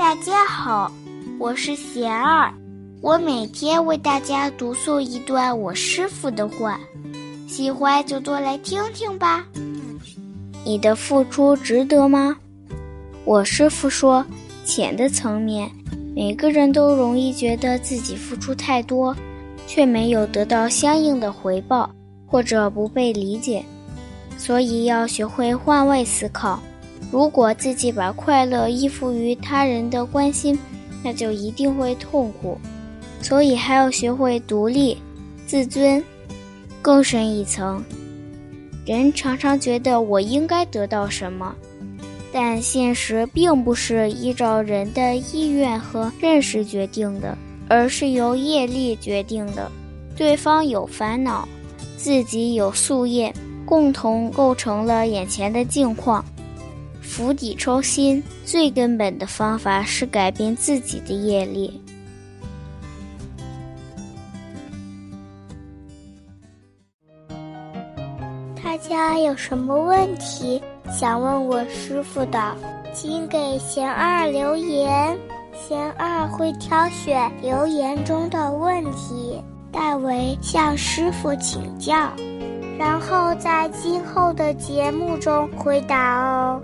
大家好，我是贤儿，我每天为大家读诵一段我师傅的话，喜欢就多来听听吧。你的付出值得吗？我师傅说，钱的层面，每个人都容易觉得自己付出太多，却没有得到相应的回报，或者不被理解，所以要学会换位思考。如果自己把快乐依附于他人的关心，那就一定会痛苦。所以还要学会独立、自尊。更深一层，人常常觉得我应该得到什么，但现实并不是依照人的意愿和认识决定的，而是由业力决定的。对方有烦恼，自己有夙业，共同构成了眼前的境况。釜底抽薪，最根本的方法是改变自己的业力。大家有什么问题想问我师傅的，请给贤二留言，贤二会挑选留言中的问题，代为向师傅请教，然后在今后的节目中回答哦。